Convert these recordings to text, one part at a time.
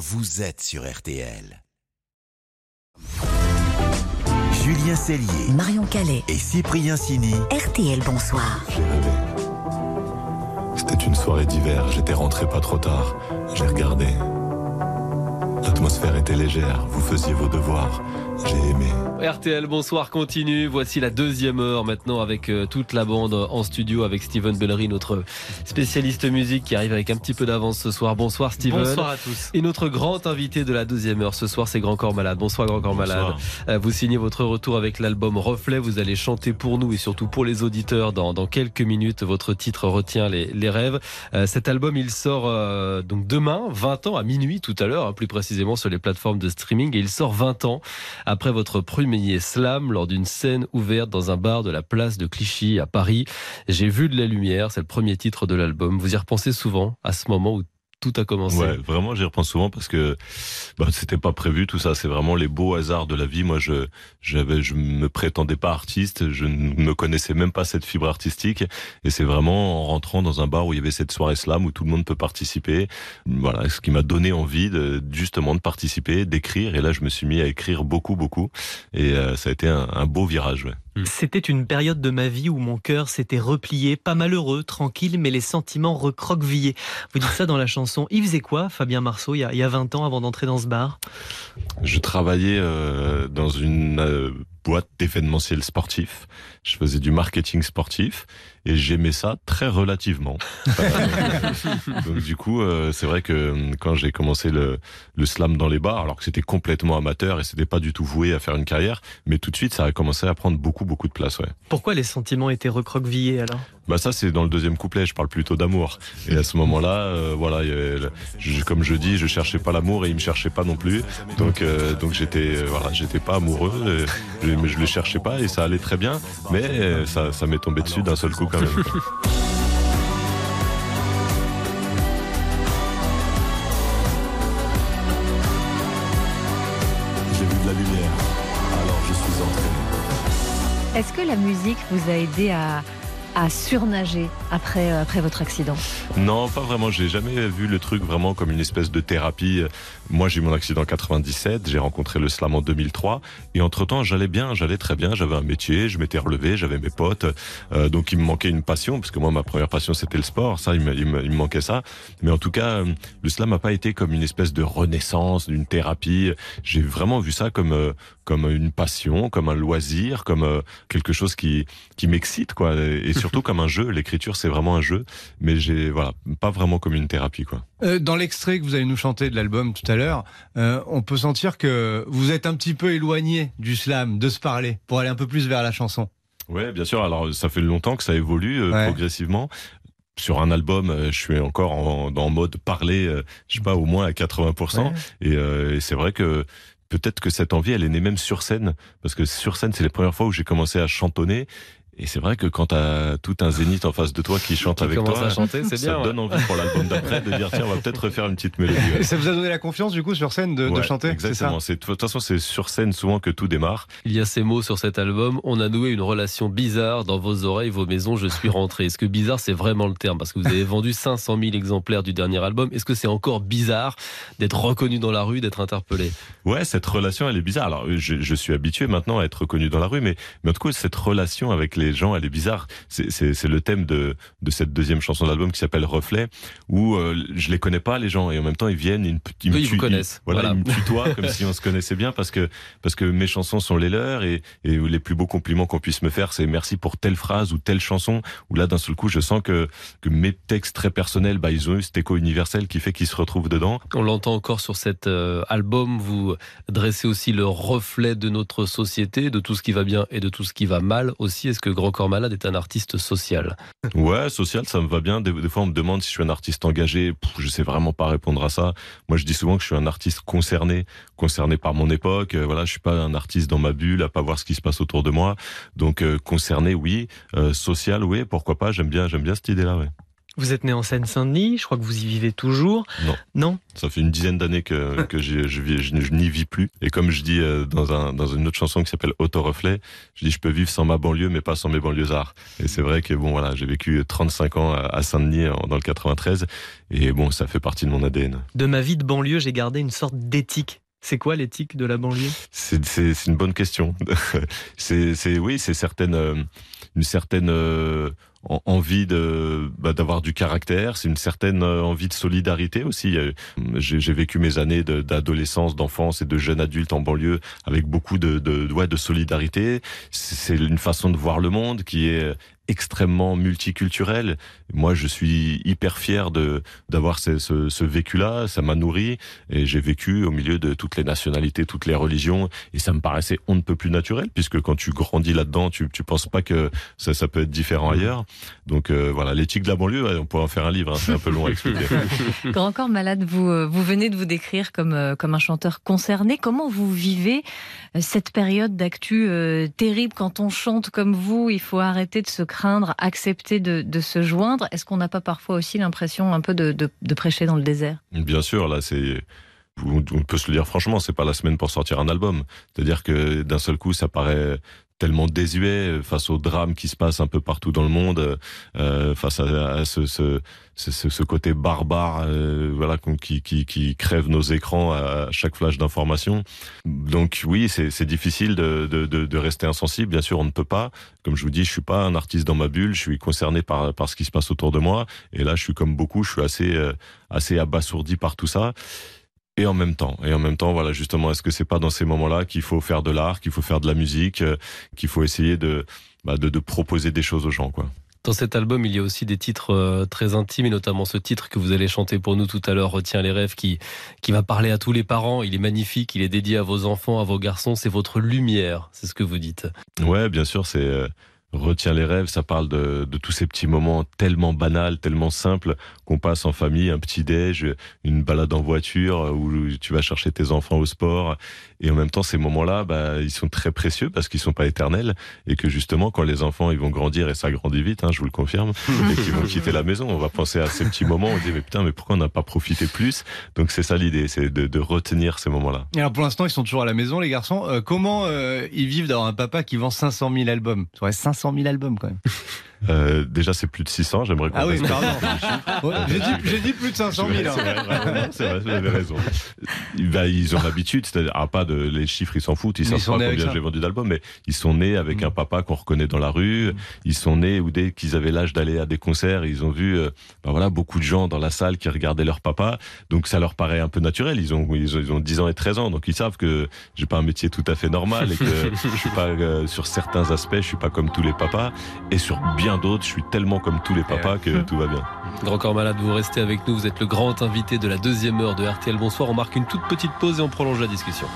vous êtes sur RTL. Julien Cellier, Marion Calais, et Cyprien Sini. RTL Bonsoir. J'ai rêvé. C'était une soirée d'hiver, j'étais rentré pas trop tard. J'ai regardé. L'atmosphère était légère, vous faisiez vos devoirs. J'ai aimé. RTL, bonsoir, continue. Voici la deuxième heure maintenant avec euh, toute la bande en studio avec Steven Bellery, notre spécialiste musique qui arrive avec un petit peu d'avance ce soir. Bonsoir Steven. Bonsoir à tous. Et notre grand invité de la deuxième heure ce soir, c'est Grand Corps Malade. Bonsoir Grand Corps Malade. Bonsoir. Euh, Vous signez votre retour avec l'album Reflet. Vous allez chanter pour nous et surtout pour les auditeurs dans, dans quelques minutes. Votre titre retient les, les rêves. Euh, cet album, il sort euh, donc demain, 20 ans, à minuit tout à l'heure, hein, plus précisément sur les plateformes de streaming. Et il sort 20 ans après votre premier slam lors d'une scène ouverte dans un bar de la place de Clichy à Paris. J'ai vu de la lumière, c'est le premier titre de l'album. Vous y repensez souvent à ce moment où tout a commencé Ouais, vraiment, j'y repense souvent parce que bah, c'était pas prévu tout ça. C'est vraiment les beaux hasards de la vie. Moi, je j'avais, je me prétendais pas artiste. Je ne connaissais même pas cette fibre artistique. Et c'est vraiment en rentrant dans un bar où il y avait cette soirée slam où tout le monde peut participer. Voilà, ce qui m'a donné envie de justement de participer, d'écrire. Et là, je me suis mis à écrire beaucoup, beaucoup. Et euh, ça a été un, un beau virage. Ouais. C'était une période de ma vie où mon cœur s'était replié, pas malheureux, tranquille, mais les sentiments recroquevillés. Vous dites ça dans la chanson. Il faisait quoi, Fabien Marceau, il y a, il y a 20 ans avant d'entrer dans ce bar? Je travaillais euh, dans une euh, boîte d'événementiel sportif. Je faisais du marketing sportif et j'aimais ça très relativement. Donc du coup, euh, c'est vrai que euh, quand j'ai commencé le, le slam dans les bars, alors que c'était complètement amateur et c'était pas du tout voué à faire une carrière, mais tout de suite ça a commencé à prendre beaucoup beaucoup de place. Ouais. Pourquoi les sentiments étaient recroquevillés alors? Bah ça c'est dans le deuxième couplet, je parle plutôt d'amour. Et à ce moment-là, euh, voilà, je- comme je dis, je cherchais pas l'amour et il me cherchait pas non plus. Donc donc j'étais voilà, j'étais pas amoureux, euh, je, mais je le cherchais pas et ça allait très bien, mais ça ça m'est tombé dessus d'un seul coup quand même. quoi. J'ai vu de la lumière, alors je suis entré. Est-ce que la musique vous a aidé à, à surnager après, euh, après votre accident Non, pas vraiment. J'ai jamais vu le truc vraiment comme une espèce de thérapie. Moi, j'ai eu mon accident en 97. J'ai rencontré le slam en 2003. Et entre temps, j'allais bien, j'allais très bien. J'avais un métier, je m'étais relevé, j'avais mes potes. Euh, donc, il me manquait une passion, parce que moi, ma première passion, c'était le sport. Ça, il me, il me- il me manquait ça. Mais en tout cas, euh, le slam n'a pas été comme une espèce de renaissance, d'une thérapie. J'ai vraiment vu ça comme euh, comme une passion, comme un loisir, comme quelque chose qui qui m'excite, quoi. surtout comme un jeu. L'écriture, c'est vraiment un jeu. Mais j'ai voilà, pas vraiment comme une thérapie, quoi. Euh, Dans l'extrait que vous allez nous chanter de l'album tout à l'heure, euh, on peut sentir que vous êtes un petit peu éloigné du slam, de se parler, pour aller un peu plus vers la chanson. Ouais, bien sûr. Alors, ça fait longtemps que ça évolue euh, Ouais. progressivement. Sur un album, je suis encore en, en mode parler, je sais pas, au moins à 80%. Ouais. Et, euh, et c'est vrai que peut-être que cette envie, elle est née même sur scène. Parce que sur scène, c'est les premières fois où j'ai commencé à chantonner. Et c'est vrai que quand t'as tout un zénith en face de toi qui chante Qui avec toi, à chanter, ça bien. te ouais. donne envie pour l'album d'après de dire tiens, on va peut-être refaire une petite mélodie. ouais. Et ça vous a donné la confiance du coup sur scène de, de Ouais, chanter c'est ça Exactement. De toute façon, c'est sur scène souvent que tout démarre. Il y a ces mots sur cet album. On a noué une relation bizarre dans vos oreilles, vos maisons. Je suis rentré. Est-ce que bizarre, c'est vraiment le terme? Parce que vous avez vendu 500 000 exemplaires du dernier album. Est-ce que c'est encore bizarre d'être reconnu dans la rue, d'être interpellé? Ouais, cette relation, elle est bizarre. Alors, je, je suis habitué maintenant à être reconnu dans la rue, mais, mais en tout cas, cette relation avec les gens, elle est bizarre. C'est- le thème de, de cette deuxième chanson de l'album qui s'appelle Reflet, où euh, je les connais pas, les gens, et en même temps, ils viennent, ils, ils me Oui, ils vous connaissent. voilà, Voilà. ils me tutoient comme si on se connaissait bien, parce que, parce que mes chansons sont les leurs, et, et les plus beaux compliments qu'on puisse me faire, c'est merci pour telle phrase ou telle chanson, où là, d'un seul coup, je sens que, que mes textes très personnels, bah, ils ont eu cet écho universel qui fait qu'ils se retrouvent dedans. On l'entend encore sur cet euh, album. Vous dressez aussi le reflet de notre société, de tout ce qui va bien et de tout ce qui va mal aussi. Est-ce que Grand Corps Malade est un artiste social Ouais, social, ça me va bien. Des, des fois, on me demande si je suis un artiste engagé. Pff, je sais vraiment pas répondre à ça. Moi, je dis souvent que je suis un artiste concerné, concerné par mon époque. Euh, voilà, je suis pas un artiste dans ma bulle, à pas voir ce qui se passe autour de moi. Donc, euh, concerné, oui. Euh, social, oui. Pourquoi pas J'aime bien, j'aime bien cette idée-là. Ouais. Vous êtes né en Seine-Saint-Denis, je crois que vous y vivez toujours. Non. Non Ça fait une dizaine d'années que, que je, je, vis- je, je n'y vis plus. Et comme je dis euh, dans, un, dans une autre chanson qui s'appelle Auto-reflet, je dis je peux vivre sans ma banlieue, mais pas sans mes banlieusards. Et c'est vrai que bon voilà, j'ai vécu 35 ans à Saint-Denis en- dans le 93, et bon, ça fait partie de mon ADN. De ma vie de banlieue, j'ai gardé une sorte d'éthique. C'est quoi l'éthique de la banlieue? C'est une bonne question. c'est oui, c'est certaine euh, une certaine euh, envie de bah, d'avoir du caractère. C'est une certaine euh, envie de solidarité aussi. Euh, J'ai vécu mes années d'adolescence, d'enfance et de jeune adulte en banlieue avec beaucoup de de, ouais, de solidarité. C'est une façon de voir le monde qui est extrêmement multiculturelle. Moi, je suis hyper fier de d'avoir ce, ce, ce vécu-là. Ça m'a nourri et j'ai vécu au milieu de toutes les nationalités, toutes les religions, et ça me paraissait on ne peut plus naturel, puisque quand tu grandis là-dedans, tu tu penses pas que ça ça peut être différent ailleurs. Donc euh, voilà, l'éthique de la banlieue, on pourrait en faire un livre. hein, c'est un peu long à expliquer. Grand Corps Malade, vous, euh, vous venez de vous décrire comme, euh, comme un chanteur concerné. Comment vous vivez cette période d'actu euh, terrible quand on chante comme vous? Il faut arrêter de se craindre, accepter de, se joindre? Est-ce qu'on n'a pas parfois aussi l'impression un peu de, de, prêcher dans le désert? Bien sûr, là, c'est. On peut se le dire franchement, c'est pas la semaine pour sortir un album. C'est-à-dire que d'un seul coup, ça paraît tellement désuet face au drame qui se passe un peu partout dans le monde, euh, face à, ce, ce, ce, ce côté barbare, euh, voilà, qui, qui, qui crève nos écrans à chaque flash d'information. Donc oui, c'est c'est difficile de, de, de, de rester insensible. Bien sûr, on ne peut pas. Comme je vous dis, je suis pas un artiste dans ma bulle. Je suis concerné par par ce qui se passe autour de moi. Et là, je suis comme beaucoup. Je suis assez euh, assez abasourdi par tout ça. Et en même temps, et en même temps, voilà, justement, est-ce que c'est pas dans ces moments-là qu'il faut faire de l'art, qu'il faut faire de la musique, euh, qu'il faut essayer de, bah, de, de proposer des choses aux gens, quoi? Dans cet album, il y a aussi des titres euh, très intimes, et notamment ce titre que vous allez chanter pour nous tout à l'heure, Retiens les rêves, qui, qui va parler à tous les parents. Il est magnifique, il est dédié à vos enfants, à vos garçons. C'est votre lumière, c'est ce que vous dites. Ouais, bien sûr, c'est euh, Retiens les rêves, ça parle de, de tous ces petits moments tellement banals, tellement simples qu'on passe en famille, un petit déj, une balade en voiture euh, où tu vas chercher tes enfants au sport. Et en même temps, ces moments-là, bah, ils sont très précieux parce qu'ils sont pas éternels et que justement, quand les enfants ils vont grandir et ça grandit vite, hein, je vous le confirme, et qu'ils vont quitter la maison, on va penser à ces petits moments. On dit mais putain, mais pourquoi on n'a pas profité plus? Donc c'est ça l'idée, c'est de, retenir ces moments-là. Alors pour l'instant, ils sont toujours à la maison, les garçons. Euh, comment euh, ils vivent d'avoir un papa qui vend 500 000 albums? Ça aurait 500 000 albums quand même. Euh, déjà, c'est plus de 600. J'aimerais qu'on Ah oui, pardon. Ouais, J'ai dit, j'ai dit plus de 500 000. hein. C'est vrai, vraiment, c'est vrai, vous avez raison. Bah, ils ont l'habitude, c'est-à-dire, ah, pas de, les chiffres, ils s'en foutent, ils Mais savent pas combien j'ai vendu d'albums, mais ils sont nés avec Mm. un papa qu'on reconnaît dans la rue, ils sont nés ou dès qu'ils avaient l'âge d'aller à des concerts, ils ont vu, euh, bah voilà, beaucoup de gens dans la salle qui regardaient leur papa, donc ça leur paraît un peu naturel, ils ont, ils ont, ils ont 10 ans et 13 ans, donc ils savent que j'ai pas un métier tout à fait normal et que je suis pas, euh, sur certains aspects, je suis pas comme tous les papas, et sur bien d'autres, je suis tellement comme tous les papas que tout va bien. Grand Corps Malade, vous restez avec nous. Vous êtes le grand invité de la deuxième heure de RTL Bonsoir. On marque une toute petite pause et on prolonge la discussion.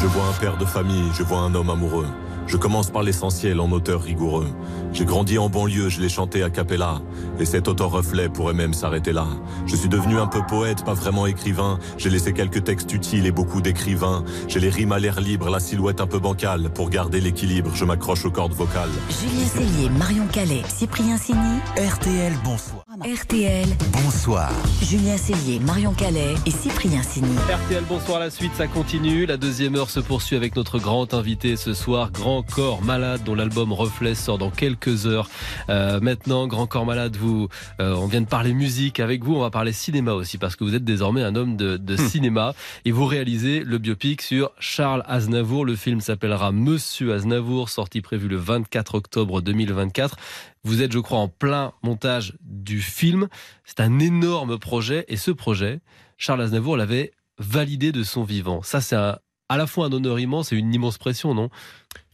Je vois un père de famille, je vois un homme amoureux. Je commence par l'essentiel en auteur rigoureux. J'ai grandi en banlieue, je l'ai chanté à cappella. Et cet auto-reflet pourrait même s'arrêter là. Je suis devenu un peu poète, pas vraiment écrivain. J'ai laissé quelques textes utiles et beaucoup d'écrivains. J'ai les rimes à l'air libre, la silhouette un peu bancale. Pour garder l'équilibre, je m'accroche aux cordes vocales. Julien Cellier, Marion Calais, Cyprien Sini, RTL, bonsoir. RTL, Bonsoir. Julien Cellier, Marion Calais et Cyprien Sini. RTL Bonsoir, la suite, ça continue. La deuxième heure se poursuit avec notre grand invité ce soir, Grand Corps Malade, dont l'album Reflet sort dans quelques heures. Euh, maintenant, Grand Corps Malade, vous, euh, on vient de parler musique avec vous, on va parler cinéma aussi, parce que vous êtes désormais un homme de, de cinéma et vous réalisez le biopic sur Charles Aznavour. Le film s'appellera Monsieur Aznavour, sorti prévu le 24 octobre 2024. Vous êtes, je crois, en plein montage du film. C'est un énorme projet et ce projet, Charles Aznavour l'avait validé de son vivant. Ça, c'est à la fois un honneur immense et une immense pression, non?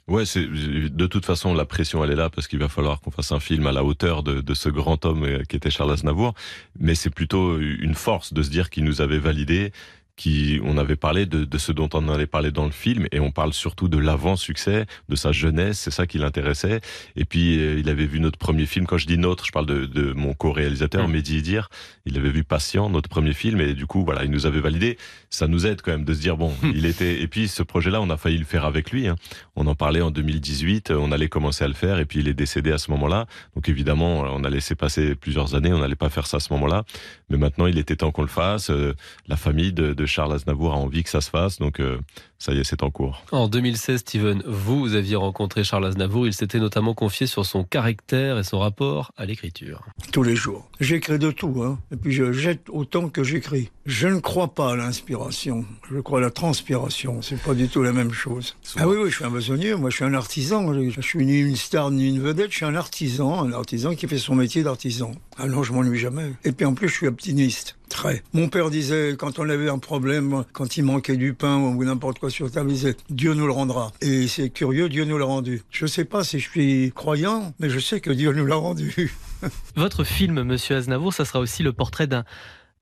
Ouais, c'est de toute façon la pression elle est là parce qu'il va falloir qu'on fasse un film à la hauteur de, de ce grand homme euh, qui était Charles Aznavour, mais c'est plutôt une force de se dire qu'il nous avait validé qui, on avait parlé de, de, ce dont on allait parler dans le film, et on parle surtout de l'avant-succès, de sa jeunesse, c'est ça qui l'intéressait. Et puis, euh, il avait vu notre premier film, quand je dis notre, je parle de, de mon co-réalisateur, mmh. Mehdi Idir, il avait vu Patient, notre premier film, et du coup, voilà, il nous avait validé. Ça nous aide quand même de se dire, bon, il était... Et puis, ce projet-là, on a failli le faire avec lui. Hein. On en parlait en 2018, on allait commencer à le faire, et puis il est décédé à ce moment-là. Donc évidemment, on a laissé passer plusieurs années, on n'allait pas faire ça à ce moment-là. Mais maintenant, il était temps qu'on le fasse. Euh, la famille de, de Charles Aznavour a envie que ça se fasse, donc euh, ça y est, c'est en cours. En 2016, Steven, vous, aviez rencontré Charles Aznavour. Il s'était notamment confié sur son caractère et son rapport à l'écriture. Tous les jours. J'écris de tout, hein. et puis je jette autant que j'écris. Je ne crois pas à l'inspiration. Je crois à la transpiration. C'est pas du tout la même chose. Ah oui, oui, je suis un besogneux. Moi, je suis un artisan. Je suis ni une star ni une vedette. Je suis un artisan, un artisan qui fait son métier d'artisan. Alors, je m'ennuie jamais. Et puis, en plus, je suis optimiste. Très. Mon père disait, quand on avait un problème, quand il manquait du pain ou n'importe quoi sur table, il disait, Dieu nous le rendra. Et c'est curieux, Dieu nous l'a rendu. Je sais pas si je suis croyant, mais je sais que Dieu nous l'a rendu. Votre film, Monsieur Aznavour, ça sera aussi le portrait d'un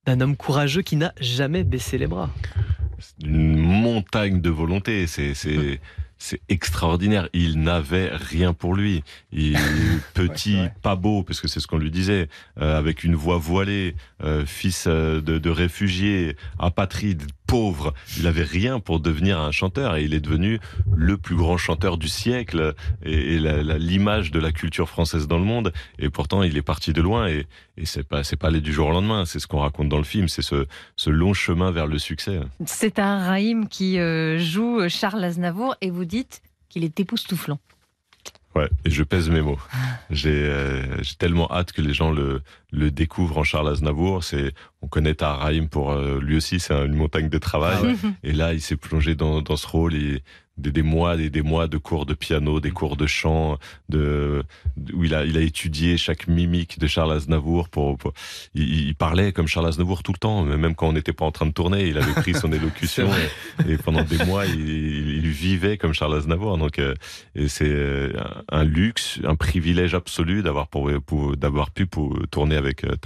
d'un homme courageux qui n'a jamais baissé les bras. Une montagne de volonté, c'est c'est extraordinaire. Il n'avait rien pour lui. Il petit, pas beau, parce que c'est ce qu'on lui disait, euh, avec une voix voilée, euh, fils euh, de, de réfugiés, apatride, pauvre. Il avait rien pour devenir un chanteur et il est devenu le plus grand chanteur du siècle et, l'image de la culture française dans le monde. Et pourtant, il est parti de loin et, et c'est pas c'est pas du jour au lendemain. C'est ce qu'on raconte dans le film. C'est ce, ce long chemin vers le succès. C'est un Raïm qui joue Charles Aznavour et vous dites qu'il est époustouflant. Ouais, et je pèse mes mots. Euh, j'ai tellement hâte que les gens le, le découvrent en Charles Aznavour. C'est, on connaît Tahar pour euh, lui aussi, c'est une montagne de travail. Ah et là, il s'est plongé dans, dans ce rôle et des, des, mois et des mois de cours de piano, des cours de chant, de, où il a, il a étudié chaque mimique de Charles Aznavour. Pour, il, parlait comme Charles Aznavour tout le temps, même quand on n'était pas en train de tourner, il avait pris son élocution et, pendant des mois, il, il, vivait comme Charles Aznavour. Donc, euh, c'est euh, un luxe, un privilège absolu d'avoir pour, d'avoir pu pour tourner avec euh.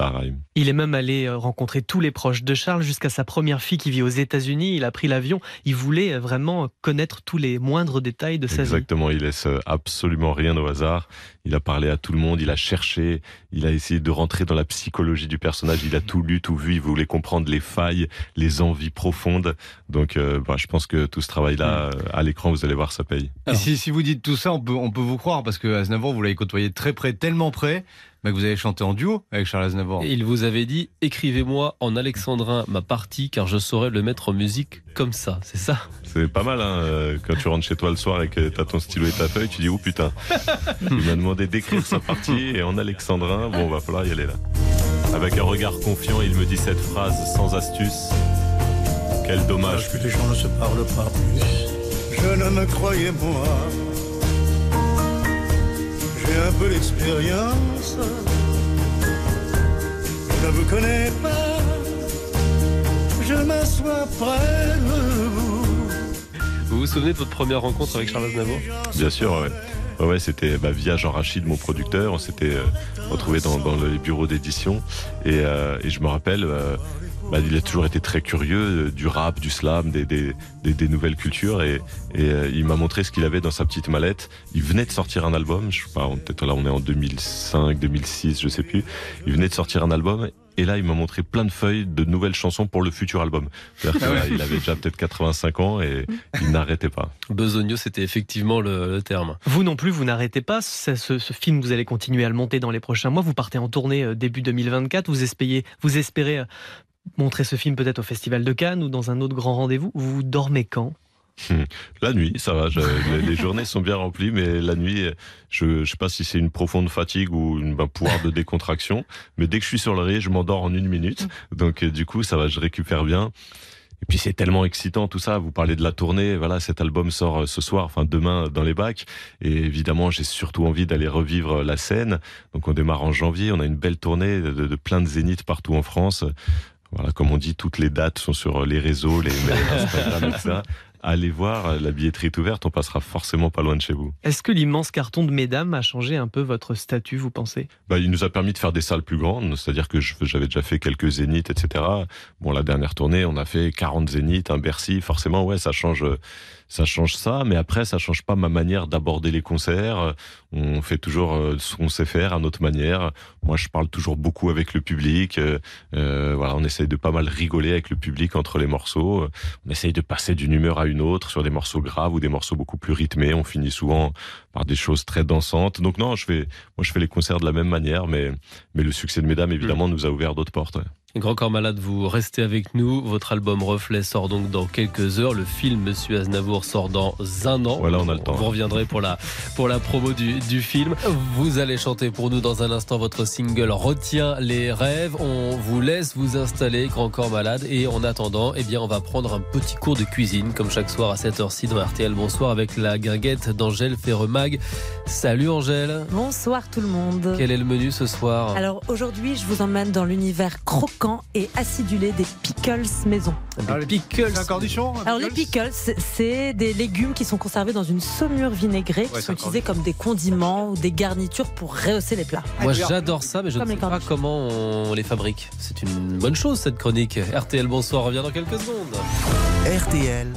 Il est même allé rencontrer tous les proches de Charles jusqu'à sa première fille qui vit aux États-Unis. Il a pris l'avion. Il voulait vraiment connaître tous les moindres détails de sa vie. Exactement, il laisse absolument rien au hasard. Il a parlé à tout le monde, il a cherché, il a essayé de rentrer dans la psychologie du personnage, il a tout lu, tout vu, il voulait comprendre les failles, les envies profondes. Donc euh, bah, je pense que tout ce travail-là, à l'écran, vous allez voir, ça paye. Et si, si, vous dites tout ça, on peut, on peut vous croire, parce que Aznavour, vous l'avez côtoyé très près, tellement près, que vous avez chanté en duo avec Charles Aznavour. il vous avait dit écrivez-moi en alexandrin ma partie car je saurais le mettre en musique comme ça, c'est ça C'est pas mal hein, euh, quand tu rentres chez toi le soir et que t'as ton stylo et ta feuille, tu dis oh putain. il m'a demandé d'écrire sa partie et en alexandrin, bon, va falloir y aller là. Avec un regard confiant, il me dit cette phrase sans astuce. Quel dommage que les gens ne se parlent pas plus. Je ne me croyais moi un peu d'expérience. Je ne vous connais pas, je m'assois près de vous. Vous vous souvenez de votre première rencontre avec Charles Aznavour? Bien sûr, ouais. Ouais, c'était bah, via Jean Rachid, mon producteur. On s'était euh, retrouvés dans, dans les bureaux d'édition. Et, euh, et, je me rappelle, euh, bah, il a toujours été très curieux du rap, du slam, des, des, des, nouvelles cultures et, et euh, il m'a montré ce qu'il avait dans sa petite mallette. Il venait de sortir un album, je sais pas, peut-être là on est en 2005, 2006, je sais plus. Il venait de sortir un album et là, il m'a montré plein de feuilles de nouvelles chansons pour le futur album. Ah il avait déjà peut-être 85 ans et il n'arrêtait pas. Besogno, c'était effectivement le, terme. Vous non plus, vous n'arrêtez pas. Ce, ce, film, vous allez continuer à le monter dans les prochains mois. Vous partez en tournée euh, début 2024. Vous espérez, vous espérez euh, montrer ce film peut-être au Festival de Cannes ou dans un autre grand rendez-vous Vous dormez quand? Hmm. la nuit, ça va. les, journées sont bien remplies, mais la nuit, je ne sais pas si c'est une profonde fatigue ou une ben, pouvoir de décontraction. Mais dès que je suis sur le riz, je m'endors en une minute. Donc euh, du coup, ça va, je récupère bien. Et puis c'est tellement excitant tout ça. Vous parlez de la tournée. Voilà, cet album sort euh, ce soir, enfin demain dans les bacs. Et évidemment, j'ai surtout envie d'aller revivre la scène. Donc on démarre en janvier. On a une belle tournée de, de plein de zéniths partout en France. Voilà, comme on dit, toutes les dates sont sur les réseaux, les mails, Instagram, etc. allez voir, la billetterie est ouverte, on passera forcément pas loin de chez vous. Est-ce que l'immense carton de Mesdames a changé un peu votre statut, vous pensez? Bah, Il nous a permis de faire des salles plus grandes, c'est-à-dire que j'avais déjà fait quelques zéniths, etc. Bon, la dernière tournée, on a fait 40 zéniths, un Bercy, forcément, ouais, ça change ça change ça, mais après, ça change pas ma manière d'aborder les concerts. On fait toujours euh, ce qu'on sait faire à notre manière. Moi, je parle toujours beaucoup avec le public. Euh, euh, voilà, on essaye de pas mal rigoler avec le public entre les morceaux. On essaye de passer d'une humeur à une autre sur des morceaux graves ou des morceaux beaucoup plus rythmés. On finit souvent par des choses très dansantes. Donc non, je fais, moi, je fais les concerts de la même manière, mais, mais le succès de Mesdames, évidemment, nous a ouvert d'autres portes. Grand Corps Malade, vous restez avec nous. Votre album Reflet sort donc dans quelques heures. Le film Monsieur Aznavour sort dans un an. Voilà, on a le temps. Vous reviendrez pour la, pour la promo du, du film. Vous allez chanter pour nous dans un instant votre single Retiens les rêves. On vous laisse vous installer, Grand Corps Malade. Et en attendant, eh bien, on va prendre un petit cours de cuisine, comme chaque soir à 7h ci dans RTL. Bonsoir avec la guinguette d'Angèle Ferremag. Salut Angèle. Bonsoir tout le monde. Quel est le menu ce soir? Alors aujourd'hui, je vous emmène dans l'univers croquant et acidulé des pickles maison. Des les pickles C'est un cornichon un Alors les pickles, c'est des légumes qui sont conservés dans une saumure vinaigrée, qui sont utilisés comme des condiments ou des garnitures pour rehausser les plats. Moi j'adore ça, mais je ne sais pas comment on les fabrique. C'est une bonne chose cette chronique. RTL, bonsoir, revient dans quelques secondes. RTL,